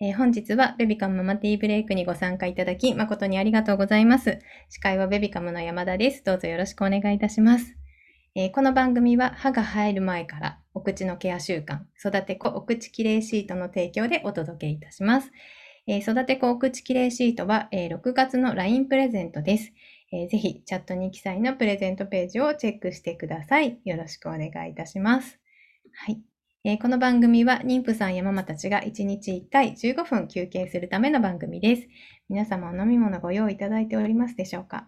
えー、本日はベビカムママティーブレイクにご参加いただき誠にありがとうございます。司会はベビカムの山田です。どうぞよろしくお願いいたします。えー、この番組は歯が生える前からお口のケア習慣、育て子お口きれいシートの提供でお届けいたします。えー、育て子お口きれいシートは、え6月の LINE プレゼントです。えー、ぜひチャットに記載のプレゼントページをチェックしてください。よろしくお願いいたします。はい。えー、この番組は妊婦さんやママたちが1日1回15分休憩するための番組です。皆様お飲み物ご用意いただいておりますでしょうか？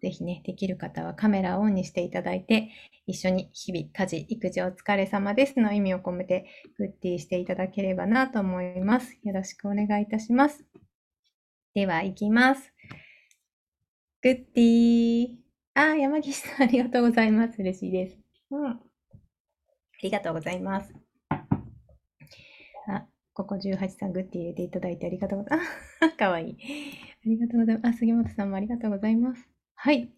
ぜひね、できる方はカメラをオンにしていただいて、一緒に日々家事、育児お疲れ様ですの意味を込めてグッティしていただければなと思います。よろしくお願いいたします。では、行きます。グッティー。あ、山岸さん、ありがとうございます。嬉しいです。うん。ありがとうございます。あ、ここ18さん、グッて入れていただいてありがとうございます。かわいい。ありがとうございます。あ、杉本さんもありがとうございます。はい。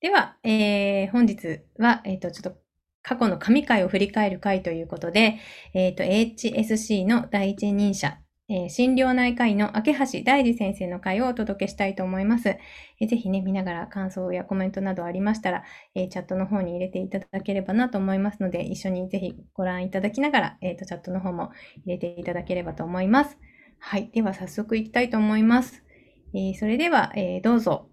では、えー、本日は、えっ、ー、と、ちょっと過去の神回を振り返る回ということで、えっ、ー、と、HSC の第一人者、えー、心療内科医の明橋大二先生の会をお届けしたいと思います。えー、ぜひね、見ながら感想やコメントなどありましたら、えー、チャットの方に入れていただければなと思いますので、一緒にぜひご覧いただきながら、えーと、チャットの方も入れていただければと思います。はい。では、早速いきたいと思います。えそれでは、えどうぞ。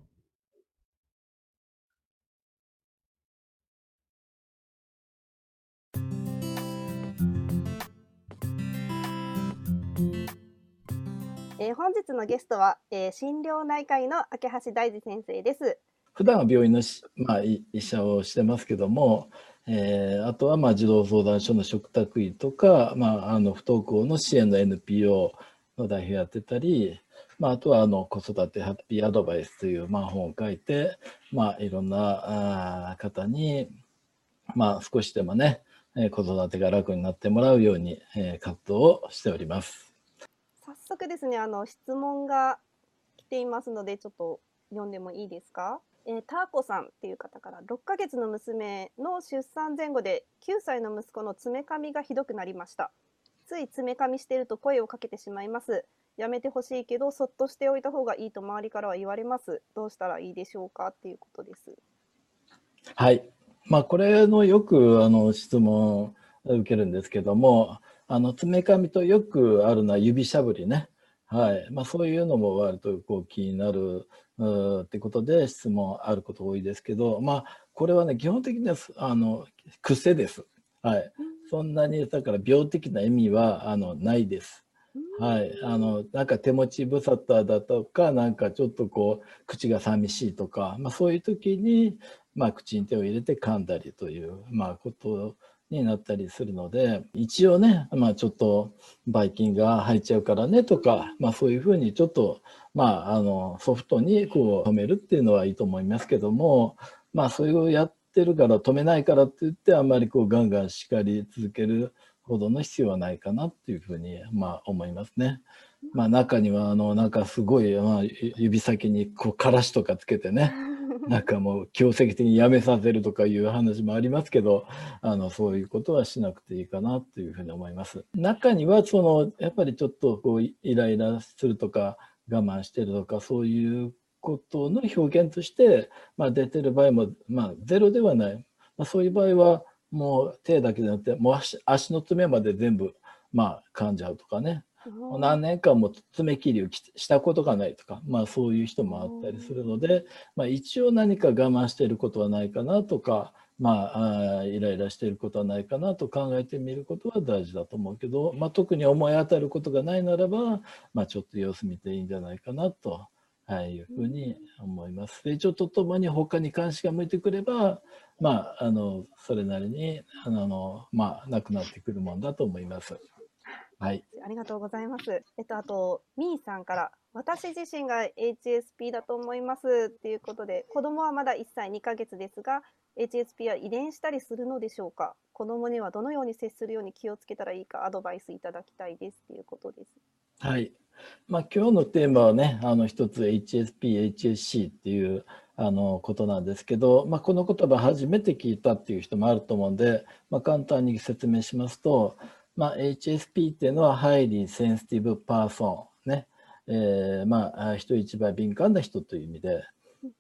えー、本日のゲストは、えー、心療内科医の明橋大二先生です。普段は病院のまあ、医者をしてますけども、えー、あとはまあ児童相談所の嘱託医とか、まあ、あの不登校の支援の NPO の代表やってたり、まあ、あとはあの子育てハッピーアドバイスという、まあ、本を書いて、まあ、いろんなあ方に、まあ、少しでもね子育てが楽になってもらうように、えー、活動をしております。速ですね、あの質問が来ていますので、ちょっと読んでもいいですか？えー、ターコさんっていう方から6ヶ月の娘の出産前後で9歳の息子の爪噛みがひどくなりました。つい爪噛みしてると声をかけてしまいます。やめてほしいけどそっとしておいた方がいいと周りからは言われます。どうしたらいいでしょうかっていうことです。はい。まあこれのよくあの質問受けるんですけどもあの爪噛みとよくあるのは指しゃぶりね。はいまあ、そういうのも割とこう気になるってことで質問あること多いですけど、まあ、これはね基本的にはあの癖です。はい、そんなにだから病的な意味はあのないです。はい、あのなんか手持ち無沙汰だとかなんかちょっとこう口が寂しいとか、まあ、そういう時に、まあ、口に手を入れて噛んだりという、まあ、ことになったりするので一応ね、まあ、ちょっとばい菌が入っちゃうからねとか、まあ、そういうふうにちょっと、まあ、あのソフトにこう止めるっていうのはいいと思いますけども、まあ、それをやってるから止めないからって言ってあんまりこうガンガン叱り続けるほどの必要はないかなっていうふうに、まあ、思いますね。まあ、中にはあのなんかすごい、まあ、指先にこうからしとかつけてね なんかもう強制的にやめさせるとかいう話もありますけどあのそういうことはしなくていいかなというふうに思います。中にはそのやっぱりちょっとこうイライラするとか我慢してるとかそういうことの表現として、まあ、出てる場合も、まあ、ゼロではない、まあ、そういう場合はもう手だけじゃなくてもう足足の爪まで全部、まあ、噛んじゃうとかね何年間も爪切りをしたことがないとか、まあ、そういう人もあったりするので、まあ、一応何か我慢していることはないかなとか、まあ、あイライラしていることはないかなと考えてみることは大事だと思うけど、まあ、特に思い当たることがないならば、まあ、ちょっと様子見ていいんじゃないかなと。はい、いうふうに思います。成長とともに他に関心が向いてくれば、まあ、あのそれなりにあの、まあ、なくなってくるもんだと思います。はい。ありがとうございます。えっと、あと、みーさんから、私自身が HSP だと思いますっていうことで、子供はまだ1歳2ヶ月ですが、HSP は遺伝したりするのでしょうか？子供にはどのように接するように気をつけたらいいかアドバイスいただきたいですっていうことです。はい。まあ、今日のテーマはね、あの一つ HSP、HSC っていうあのことなんですけど、まあ、この言葉初めて聞いたっていう人もあると思うんで、まあ、簡単に説明しますと、まあ、HSP っていうのは、 Highly Sensitive Person、ね。えー、まあ、人一倍敏感な人という意味で、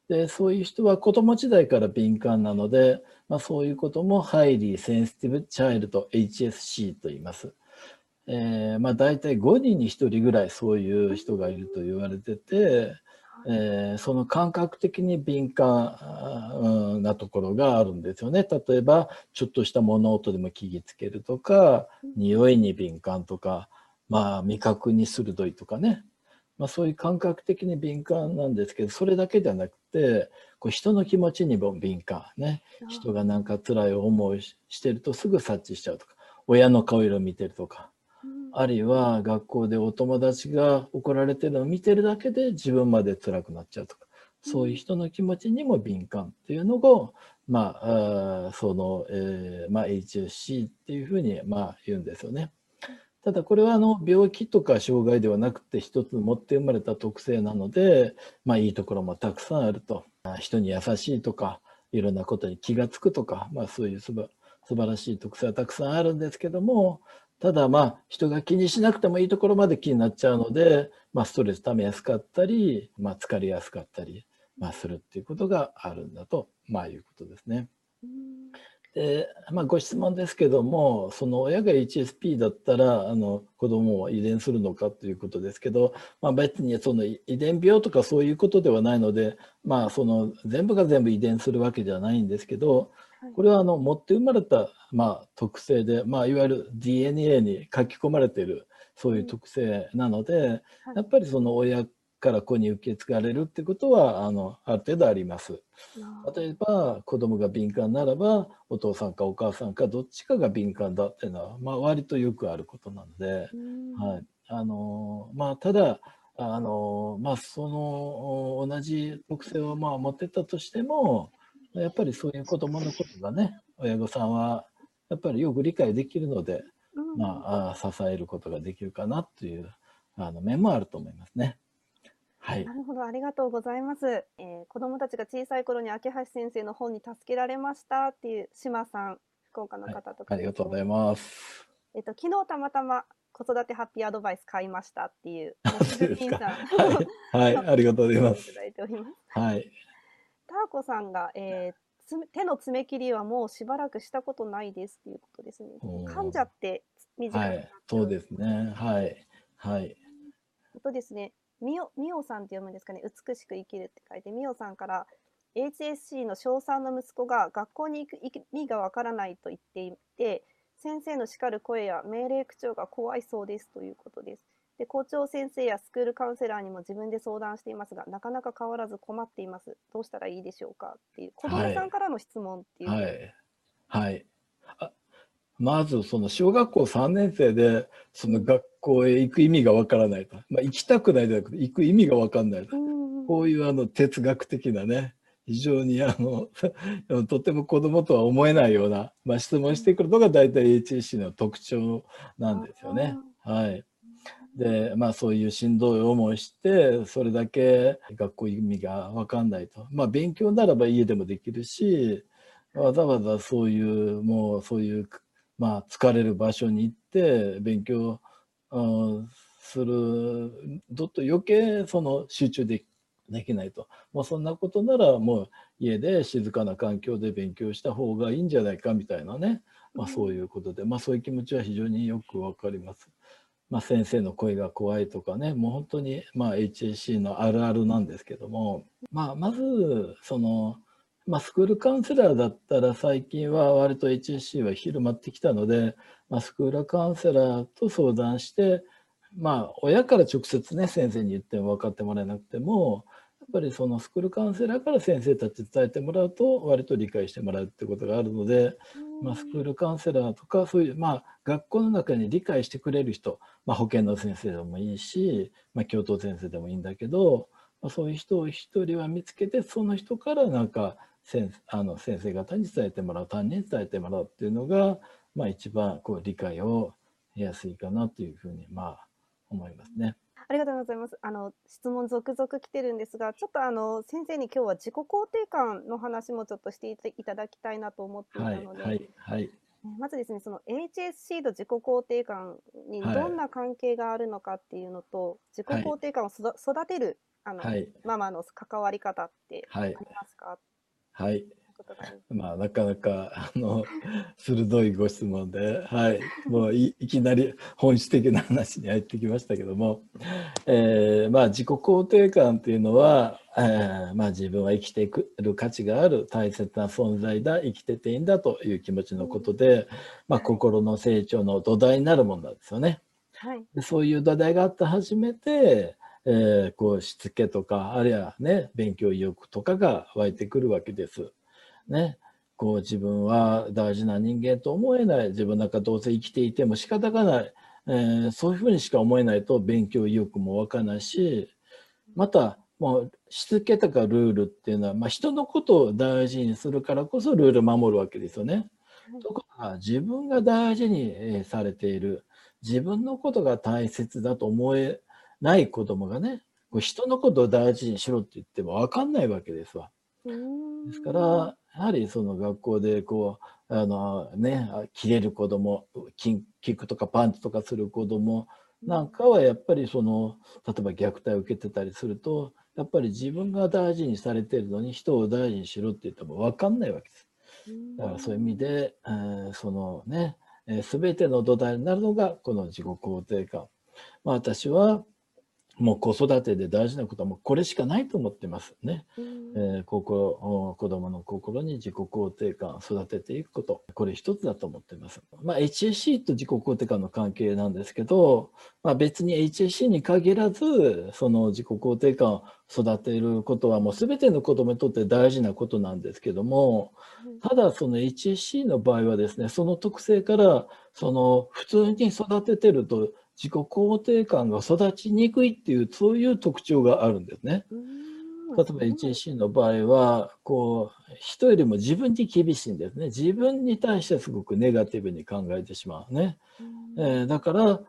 で、そういう人は子供時代から敏感なので、まあ、そういうこともハイリーセンシティブチャイルド HSC と言います。えー、まあ大体5人に1人ぐらいそういう人がいると言われてて、えー、その感覚的に敏感なところがあるんですよね。例えばちょっとした物音でも気につけるとか匂いに敏感とか、まあ、味覚に鋭いとかね、まあ、そういう感覚的に敏感なんですけどそれだけじゃなくてこう人の気持ちにも敏感ね。人がなんか辛い思いしてるとすぐ察知しちゃうとか親の顔色見てるとかあるいは学校でお友達が怒られてるのを見てるだけで自分まで辛くなっちゃうとか、そういう人の気持ちにも敏感っていうのを、まあ、あその、えー、まあ、HSC っていうふうに、まあ、言うんですよね。ただこれはあの病気とか障害ではなくて一つ持って生まれた特性なので、まあ、いいところもたくさんあると。人に優しいとか、いろんなことに気がつくとか、まあ、そういうすば素晴らしい特性はたくさんあるんですけども、ただまあ人が気にしなくてもいいところまで気になっちゃうので、まあ、ストレスためやすかったり、まあ、疲れやすかったり、まあ、するっていうことがあるんだと、まあ、いうことですね。でまあ、ご質問ですけどもその親が HSP だったらあの子供を遺伝するのかということですけど、まあ、別にその遺伝病とかそういうことではないので、まあ、その全部が全部遺伝するわけじゃないんですけどこれはあの持って生まれた、まあ、特性で、まあ、いわゆる DNA に書き込まれているそういう特性なので、やっぱりその親から子に受け継がれるってことはあのある程度あります。例えば子供が敏感ならばお父さんかお母さんかどっちかが敏感だっていうのは、まあ、割とよくあることなので、はい。あのまあ、ただあの、まあ、その同じ特性をまあ持ってたとしてもやっぱりそういう子供のことがね、親御さんはやっぱりよく理解できるので、うん、まあ、支えることができるかなというあの面もあると思いますね。はい、なるほど、ありがとうございます。えー、子供たちが小さい頃に秋橋先生の本に助けられましたっていう島さん、福岡の方とか、はい、ありがとうございます。えっ、と昨日たまたま子育てハッピーアドバイス買いましたっていう、はい、はい、ありがとうございます。はい。ターコさんが、えー、手の爪切りはもうしばらくしたことないですということですね。噛んじゃって短くなっはい、そうですね。はい。はい。あとですね、みおみおさんって読むんですかね、美しく生きるって書いて、みおさんから、HSC の小3の息子が学校に行く意味がわからないと言っていて、先生の叱る声や命令口調が怖いそうですということです。で校長先生やスクールカウンセラーにも自分で相談していますがなかなか変わらず困っています。どうしたらいいでしょうか？っていう子供さんからの質問っていう、はい、はい、あまずその小学校3年生でその学校へ行く意味がわからないと、まあ、行きたくないじゃなくて行く意味がわかんないと、うん、こういうあの哲学的なね非常にあの とても子供とは思えないような、まあ、質問してくるのが大体 HSC の特徴なんですよね。はい、で、まあそういうしんどい思いして、それだけ学校意味がわかんないと。まあ勉強ならば家でもできるし、わざわざそういう、もうそういう、まあ疲れる場所に行って勉強、すると余計その集中でできないと。もうそんなことならもう家で静かな環境で勉強した方がいいんじゃないかみたいなね。まあそういうことで、まあそういう気持ちは非常によくわかります。まあ、先生の声が怖いとかねもう本当にまあ HAC のあるあるなんですけども、まあ、まずその、まあ、スクールカウンセラーだったら最近は割と HAC は広まってきたので、まあ、スクールカウンセラーと相談してまあ親から直接ね先生に言っても分かってもらえなくてもやっぱりそのスクールカウンセラーから先生たち伝えてもらうと割と理解してもらうってことがあるので、まあ、スクールカウンセラーとかそういう、まあ、学校の中に理解してくれる人、まあ、保健の先生でもいいし、まあ、教頭先生でもいいんだけど、まあ、そういう人を一人は見つけてその人からなんか先あの先生方に伝えてもらう担任に伝えてもらうっていうのが、まあ、一番こう理解を得やすいかなというふうにまあ思いますね。ありがとうございます。あの質問続々来てるんですが、ちょっとあの先生に今日は自己肯定感の話もちょっとしていただきたいなと思っていたので、はいはいはい、まずですね、その HSC と自己肯定感にはいどんな関係があるのかっていうのと、自己はい肯定感を育てるあの、はい。ママの関わり方ってはいあり。ますか？はい。まあ、なかなか、あの、鋭いご質問で、はい。もうい、いきなり本質的な話に入ってきましたけども、えーまあ、自己肯定感っていうのは、えーまあ、自分は生きていくる価値がある大切な存在だ、生きてていいんだという気持ちのことで、まあ、心の成長の土台になるものなんですよね。はい。でそういう土台があって初めて、えーこうしつけとかあるいはね勉強意欲とかが湧いてくるわけです。ね、こう自分は大事な人間と思えない。自分なんかどうせ生きていても仕方がない、えーそういうふうにしか思えないと勉強意欲も湧かないし。またもうしつけとかルールっていうのは、まあ、人のことを大事にするからこそルールを守るわけですよね。ところが自分が大事にえーされている。自分のことが大切だと思えない子供がねこう人のことを大事にしろって言っても分かんないわけですわ。ですからやはりその学校でこうあのねあ切れる子供キキックとかパンチとかする子供なんかはやっぱりその例えば虐待を受けてたりするとやっぱり自分が大事にされてるのに人を大事にしろって言っても分かんないわけです。だからそういう意味で、えーそのね、えー、全ての土台になるのがこの自己肯定感。まあ、私はもう子育てで大事なことはもうこれしかないと思ってますね。うんえー子供の心に自己肯定感を育てていくことこれ一つだと思ってます。まあ、HSC と自己肯定感の関係なんですけど、まあ、別に HSC に限らずその自己肯定感を育てることはもう全ての子供にとって大事なことなんですけどもただその HSC の場合はですねその特性からその普通に育ててると自己肯定感が育ちにくいっていうそういう特徴があるんですね。うん。例えば HSC の場合はこう人よりも自分に厳しいんですね。自分に対してすごくネガティブに考えてしまうね、うん。えーだから、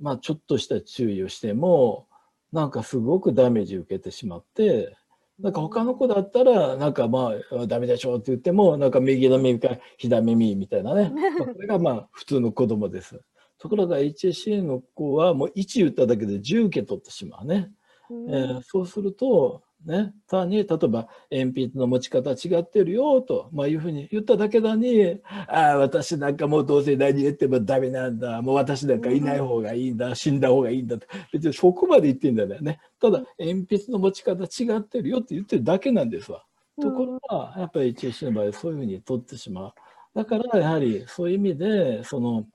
まあ、ちょっとした注意をしてもなんかすごくダメージ受けてしまってなんか他の子だったらなんかまあダメでしょって言ってもなんか右の耳か左耳みたいなね、まあこれがまあ普通の子供ですところが HSC の子はもう1言っただけで10受け取ってしまうね、うん。えーそうすると、ね、単に例えば鉛筆の持ち方違ってるよと、まあ、いうふうに言っただけだにああ私なんかもうどうせ何言ってもダメなんだ。もう私なんかいない方がいいんだ。死んだ方がいいんだって別にそこまで言ってんだよね。ただ鉛筆の持ち方違ってるよって言ってるだけなんですわ。ところがやっぱり HSC の場合そういうふうに取ってしまう。だからやはりそういう意味でその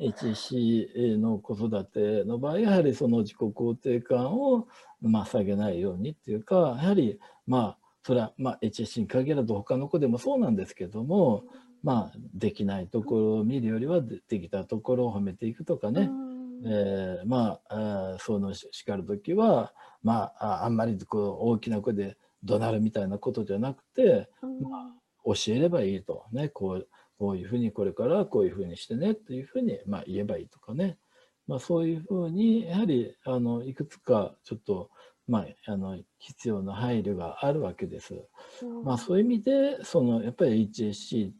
HC の子育ての場合やはりその自己肯定感をまあ下げないようにっていうかやはりまあそれはまあ HSC に限らず他の子でもそうなんですけどもまあできないところを見るよりはでできたところを褒めていくとかね、えーまあそのし叱る時はまあああんまりこう大きな声で怒鳴るみたいなことじゃなくてま教えればいいと。ねこうこういうふうにこれからこういうふうにしてねっていうふうにまあ言えばいいとかね、まあ、そういうふうにやはりあのいくつかちょっと、まあ、あの必要な配慮があるわけです。まあ、そういう意味でそのやっぱり HSC っ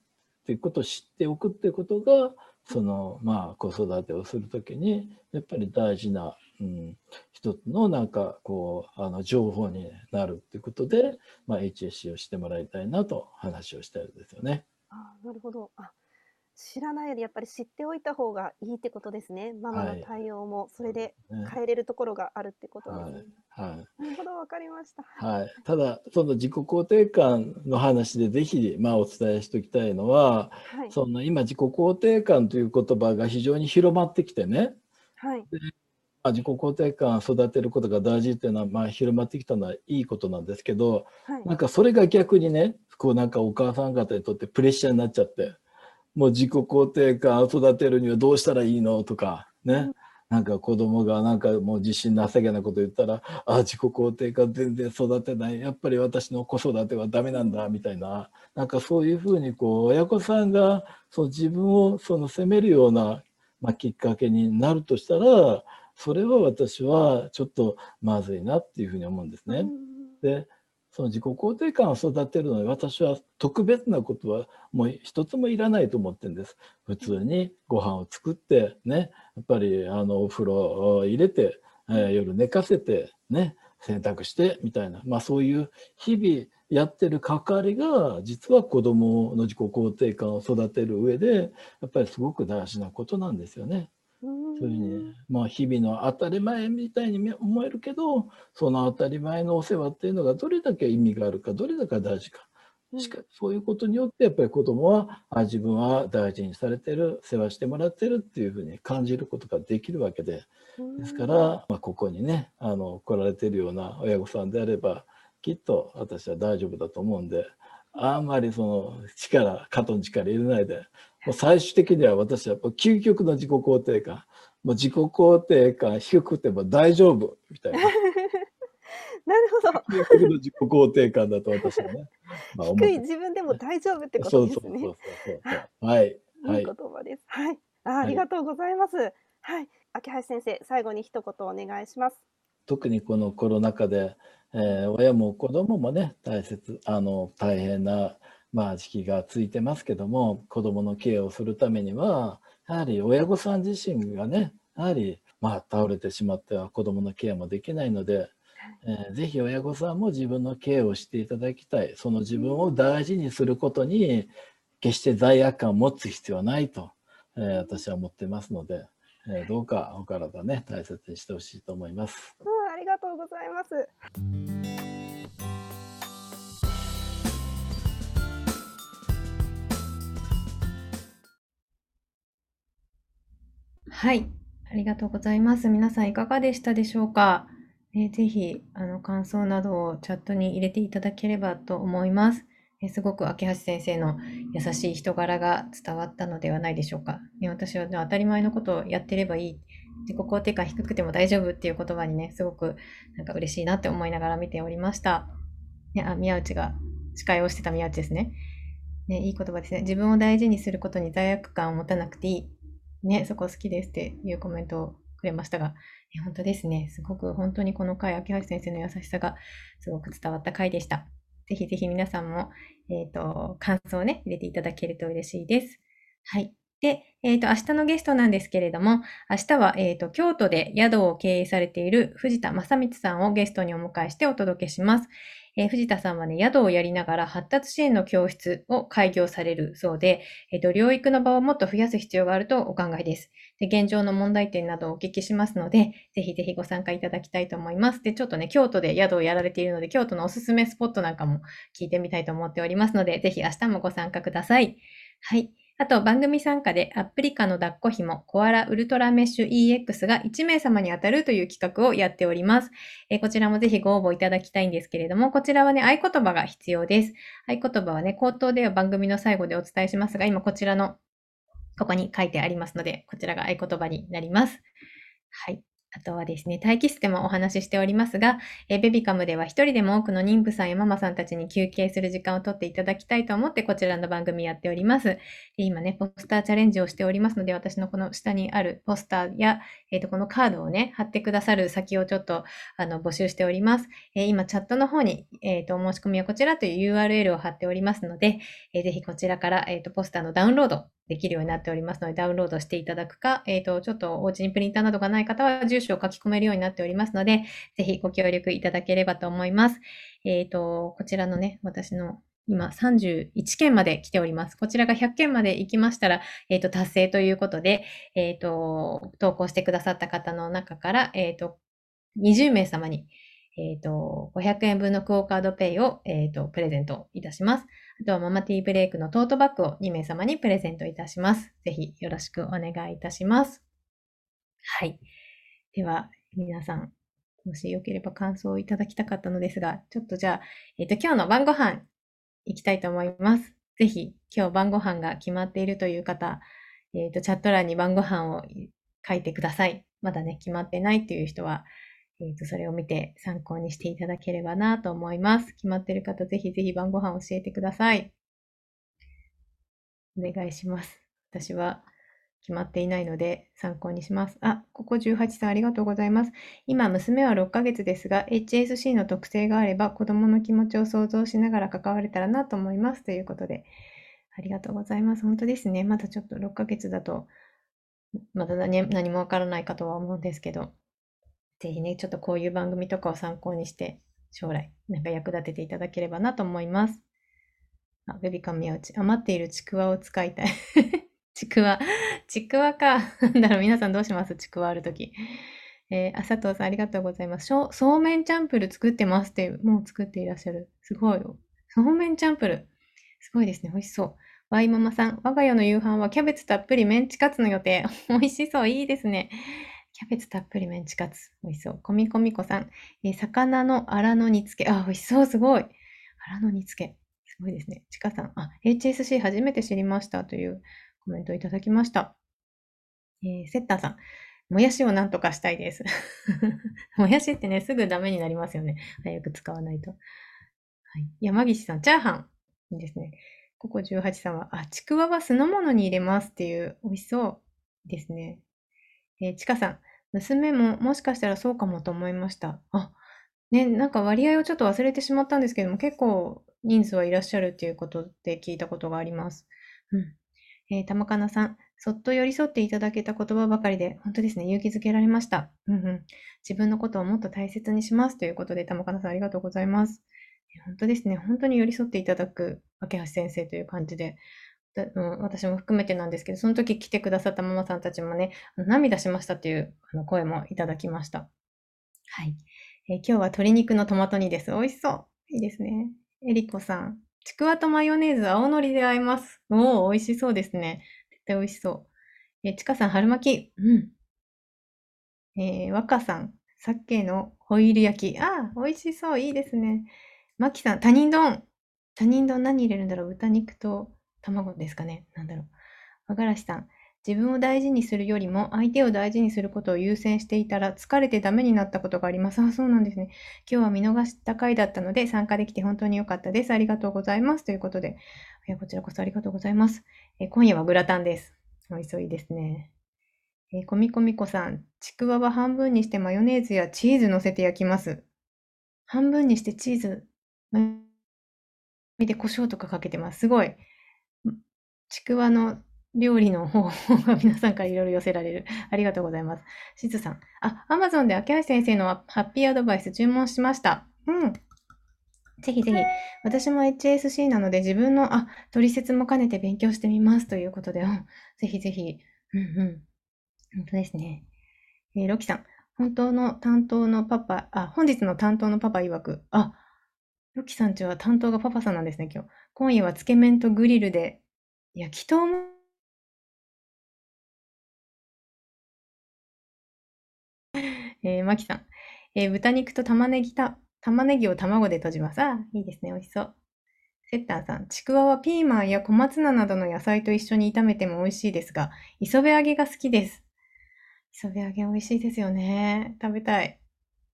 ていうことを知っておくっていうことがそのまあ子育てをする時にやっぱり大事な、うん、一つのなんかこうあの情報になるっていうことで、まあ、HSC をしてもらいたいなと話をしたいですよね。あなるほど。あ知らないよりやっぱり知っておいた方がいいってことですね。ママのはい対応もそれでね。変えれるところがあるってことですね、はい。はい。なるほどわかりました。はい、ただその自己肯定感の話でぜひ、まあ、お伝えしておきたいのははい。その今自己肯定感という言葉が非常に広まってきてね。はいまあ自己肯定感を育てることが大事っていうのは、まあ、広まってきたのはいいことなんですけどはい。なんかそれが逆にねこうなんかお母さん方にとってプレッシャーになっちゃってもう自己肯定感を育てるにはどうしたらいいのとかね、うん。なんか子供がなんかもう自信なさげなこと言ったらあ自己肯定感全然育てない。やっぱり私の子育てはダメなんだみたいな。なんかそういうふうにこう親御さんがそう自分をその責めるような、まあ、きっかけになるとしたらそれは私はちょっとまずいなっていうふうに思うんですね。うんでその自己肯定感を育てるのに私は特別なことはもう一つもいらないと思ってるんです。普通にご飯を作ってね、やっぱりあのお風呂を入れて、えー、夜寝かせてね、洗濯してみたいな、まあそういう日々やってる関わりが実は子供の自己肯定感を育てる上でやっぱりすごく大事なことなんですよね。そういうふうに、まあ、日々の当たり前みたいに思えるけどその当たり前のお世話っていうのがどれだけ意味があるかどれだけ大事か。しかそういうことによってやっぱり子供はあ自分は大事にされてる世話してもらってるっていうふうに感じることができるわけで。ですから、まあ、ここにねあの来られてるような親御さんであればきっと私は大丈夫だと思うんであんまりその力肩の力入れないでもう最終的には私は究極の自己肯定感もう自己肯定感低くても大丈夫みたいな。なるほど。究極の自己肯定感だと私はね。まあ、低い自分でも大丈夫ってことですね。そうそうそうそうはい。いい言葉です。はい。あありがとうございます。はい。はい、秋橋先生、最後に一言お願いします。特にこのコロナ禍で、えー、親も子供もね大切あの大変なまあ、時期がついてますけども子どものケアをするためにはやはり親御さん自身がねやはりまあ倒れてしまっては子どものケアもできないので、えー、ぜひ親御さんも自分のケアをしていただきたいその自分を大事にすることに決して罪悪感を持つ必要はないと、えー、私は思ってますので、えー、どうかお体ね大切にしてほしいと思います。うん、ありがとうございます。はい。ありがとうございます。皆さんいかがでしたでしょうか、えぜひ、あの、感想などをチャットに入れていただければと思います。えすごく秋橋先生の優しい人柄が伝わったのではないでしょうか？ね、私は、ね、当たり前のことをやってればいい。自己肯定感低くても大丈夫っていう言葉にね、すごくなんか嬉しいなって思いながら見ておりました。ね、あ、宮内が司会をしてた宮内ですね。ね、いい言葉ですね。自分を大事にすることに罪悪感を持たなくていい。ね、そこ好きですっていうコメントをくれましたが、え本当ですね。すごく本当にこの回、秋橋先生の優しさがすごく伝わった回でした。ぜひぜひ皆さんも、えっ、ー、と、感想をね、入れていただけると嬉しいです。はい。で、えっ、ー、と、明日のゲストなんですけれども、明日は、えっ、ー、と、京都で宿を経営されている藤田正光さんをゲストにお迎えしてお届けします。えー、藤田さんはね、宿をやりながら発達支援の教室を開業されるそうで、えっ、ー、と、療育の場をもっと増やす必要があるとお考えです。で、現状の問題点などをお聞きしますので、ぜひぜひご参加いただきたいと思います。で、ちょっとね、京都で宿をやられているので、京都のおすすめスポットなんかも聞いてみたいと思っておりますので、ぜひ明日もご参加ください。はい。あと、番組参加でアプリカの抱っこ紐コアラウルトラメッシュ EX が1名様に当たるという企画をやっております。えー、こちらもぜひご応募いただきたいんですけれども、こちらはね、合言葉が必要です。合言葉はね、口頭では番組の最後でお伝えしますが、今こちらの、ここに書いてありますので、こちらが合言葉になります。はい。あとはですね、待機室でもお話ししておりますが、えベビカムでは一人でも多くの妊婦さんやママさんたちに休憩する時間をとっていただきたいと思ってこちらの番組やっております。今ね、ポスターチャレンジをしておりますので、私のこの下にあるポスターや、えー、とこのカードをね、貼ってくださる先をちょっとあの募集しております。えー、今、チャットの方に、えー、とお申し込みはこちらという URL を貼っておりますので、えー、ぜひこちらから、えー、とポスターのダウンロードできるようになっておりますので、ダウンロードしていただくか、えっ、ー、と、ちょっとお家にプリンターなどがない方は住所を書き込めるようになっておりますので、ぜひご協力いただければと思います。えっ、ー、と、こちらのね、私の今31件まで来ております。こちらが100件まで行きましたら、えっ、ー、と、達成ということで、えっ、と、投稿してくださった方の中から、えっ、と、20名様に、えっ、と、500円分のクオカードペイを、えっ、と、プレゼントいたします。あとはママティーブレイクのトートバッグを2名様にプレゼントいたします。ぜひよろしくお願いいたします。はい。では、皆さん、もしよければ感想をいただきたかったのですが、ちょっとじゃあ、えっ、ー、と、今日の晩ご飯行きたいと思います。ぜひ、今日晩ご飯が決まっているという方、えっ、ー、と、チャット欄に晩ご飯を書いてください。まだね、決まってないっていう人は、えっ、ー、と、それを見て参考にしていただければなと思います。決まってる方、ぜひぜひ晩ご飯教えてください。お願いします。私は決まっていないので参考にします。あ、ここ18さんありがとうございます。今、娘は6ヶ月ですが、HSC の特性があれば子供の気持ちを想像しながら関われたらなと思います。ということで、ありがとうございます。本当ですね。まだちょっと6ヶ月だと、まだ何何もわからないかとは思うんですけど、ぜひね、ちょっとこういう番組とかを参考にして、将来、なんか役立てていただければなと思います。あ、ベビカン宮内、余っているちくわを使いたい ちくわ。ちくわか。な んだろう、皆さんどうします？ちくわあるとき。えー、あ、佐藤さんありがとうございます。そうめんチャンプル作ってますって、もう作っていらっしゃる。すごいよ。そうめんチャンプル。すごいですね。美味しそう。ワイママさん、我が家の夕飯はキャベツたっぷりメンチカツの予定。美味しそう。いいですね。キャベツたっぷりメンチカツ。美味しそう。コミコミコさん、えー、魚のアラの煮付け。あ、美味しそう。すごい。アラの煮付け。すごいですね。ちかさん、あ、HSC 初めて知りましたというコメントをいただきました。えー、セッターさん、もやしをなんとかしたいです。もやしってね、すぐダメになりますよね。早く使わないと。はい、山岸さん、チャーハン。いいですね。ココ18さんは、あ、ちくわは酢の物に入れますっていう、美味しそうですね。えー、ちかさん、娘ももしかしたらそうかもと思いました。あ、ね、なんか割合をちょっと忘れてしまったんですけども、結構人数はいらっしゃるっていうことで聞いたことがあります。うん。えー、玉かなさん、そっと寄り添っていただけた言葉ばかりで、本当ですね、勇気づけられました。うんうん。自分のことをもっと大切にしますということで、玉かなさんありがとうございます。本当ですね、本当に寄り添っていただく、明橋先生という感じで、私も含めてなんですけど、その時来てくださったママさんたちもね、涙しましたっていう声もいただきました。はい。えー、今日は鶏肉のトマト煮です。美味しそう。いいですね。えりこさん、ちくわとマヨネーズ、青のりで合います。おお、美味しそうですね。絶対美味しそう。えちかさん、春巻き。うん。えー、若さん、鮭のホイル焼き。ああ、美味しそう。いいですね。まきさん、他人丼。他人丼何入れるんだろう豚肉と卵ですかね。なんだろう。和がらしさん、自分を大事にするよりも相手を大事にすることを優先していたら疲れてダメになったことがあります。あ、そうなんですね。今日は見逃した回だったので参加できて本当に良かったです。ありがとうございます。ということで、いやこちらこそありがとうございます。え今夜はグラタンです。お急いですね。えー、コミコミコさん、ちくわは半分にしてマヨネーズやチーズ乗せて焼きます。半分にしてチーズ、見て胡椒とかかけてます。すごい。ちくわの料理の方法が皆さんからいろいろ寄せられる。ありがとうございます。しずさん。あ、アマゾンで秋橋先生のハッピーアドバイス注文しました。うん。ぜひぜひ。私も HSC なので自分の、あ、取説も兼ねて勉強してみますということで、ぜひぜひ。うんうん。本当ですね。えー、ロキさん。本当の担当のパパ、あ、本日の担当のパパ曰く、あ、ロキさんちは担当がパパさんなんですね、今日。今夜はつけ麺とグリルで、焼きとうも えー、マキさん。えー、豚肉と玉ねぎた、玉ねぎを卵で閉じます。あ、いいですね。美味しそう。セッターさん。ちくわはピーマンや小松菜などの野菜と一緒に炒めても美味しいですが、磯辺揚げが好きです。磯辺揚げ美味しいですよね。食べたい。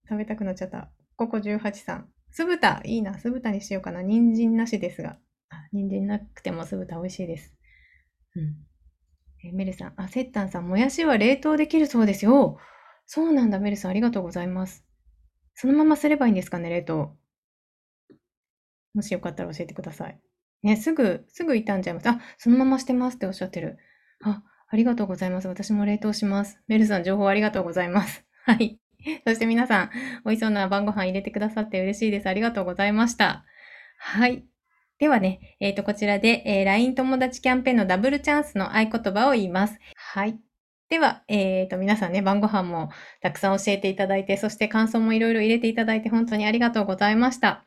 食べたくなっちゃった。ここ18さん。酢豚。いいな。酢豚にしようかな。人参なしですが。あ人参なくても酢豚美味しいです。うん。えメルさん。あ、セッタンさん。もやしは冷凍できるそうですよ。そうなんだ、メルさん、ありがとうございます。そのまますればいいんですかね、冷凍。もしよかったら教えてください。ね、すぐ、すぐ傷んじゃいます。あ、そのまましてますっておっしゃってる。あ、ありがとうございます。私も冷凍します。メルさん、情報ありがとうございます。はい。そして皆さん、美味しそうな晩ご飯入れてくださって嬉しいです。ありがとうございました。はい。ではね、えっ、ー、と、こちらで、えー、LINE 友達キャンペーンのダブルチャンスの合言葉を言います。はい。では、えっ、ー、と、皆さんね、晩ご飯もたくさん教えていただいて、そして感想もいろいろ入れていただいて、本当にありがとうございました。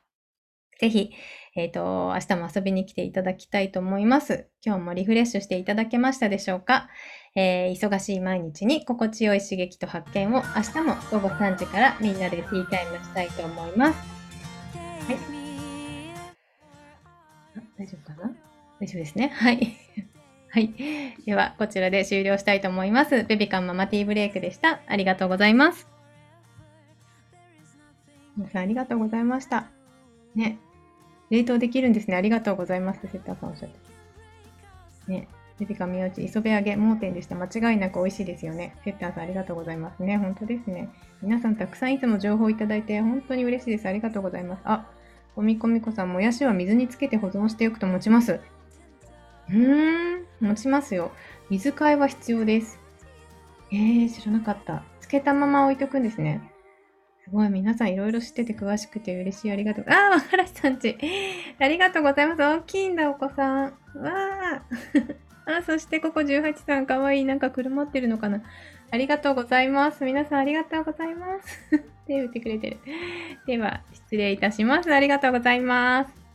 ぜひ、えっ、ー、と、明日も遊びに来ていただきたいと思います。今日もリフレッシュしていただけましたでしょうか、えー、忙しい毎日に心地よい刺激と発見を明日も午後3時からみんなでティータイムしたいと思います。はい。大丈夫かな？大丈夫ですね。はい。はい。では、こちらで終了したいと思います。ベビカンママティーブレイクでした。ありがとうございます。皆さんありがとうございました。ね。冷凍できるんですね。ありがとうございます。セッターさんおっしゃって。ね。ベビカ宮内、磯辺揚げ、盲点でした。間違いなく美味しいですよね。セッターさんありがとうございますね。本当ですね。皆さんたくさんいつも情報いただいて本当に嬉しいです。ありがとうございます。あ、おみこみこさん、もやしは水につけて保存しておくと持ちます。うーん、持ちますよ。水替えは必要です。えー、知らなかった。つけたまま置いとくんですね。すごい、皆さんいろいろ知ってて詳しくて嬉しい。ありがとう。あー、原さんち。ありがとうございます。大きいんだ、お子さん。わー。あ、そしてここ18さん、かわいい。なんか車ってるのかな。ありがとうございます。皆さんありがとうございます。手打ってくれてる。では、失礼いたします。ありがとうございます。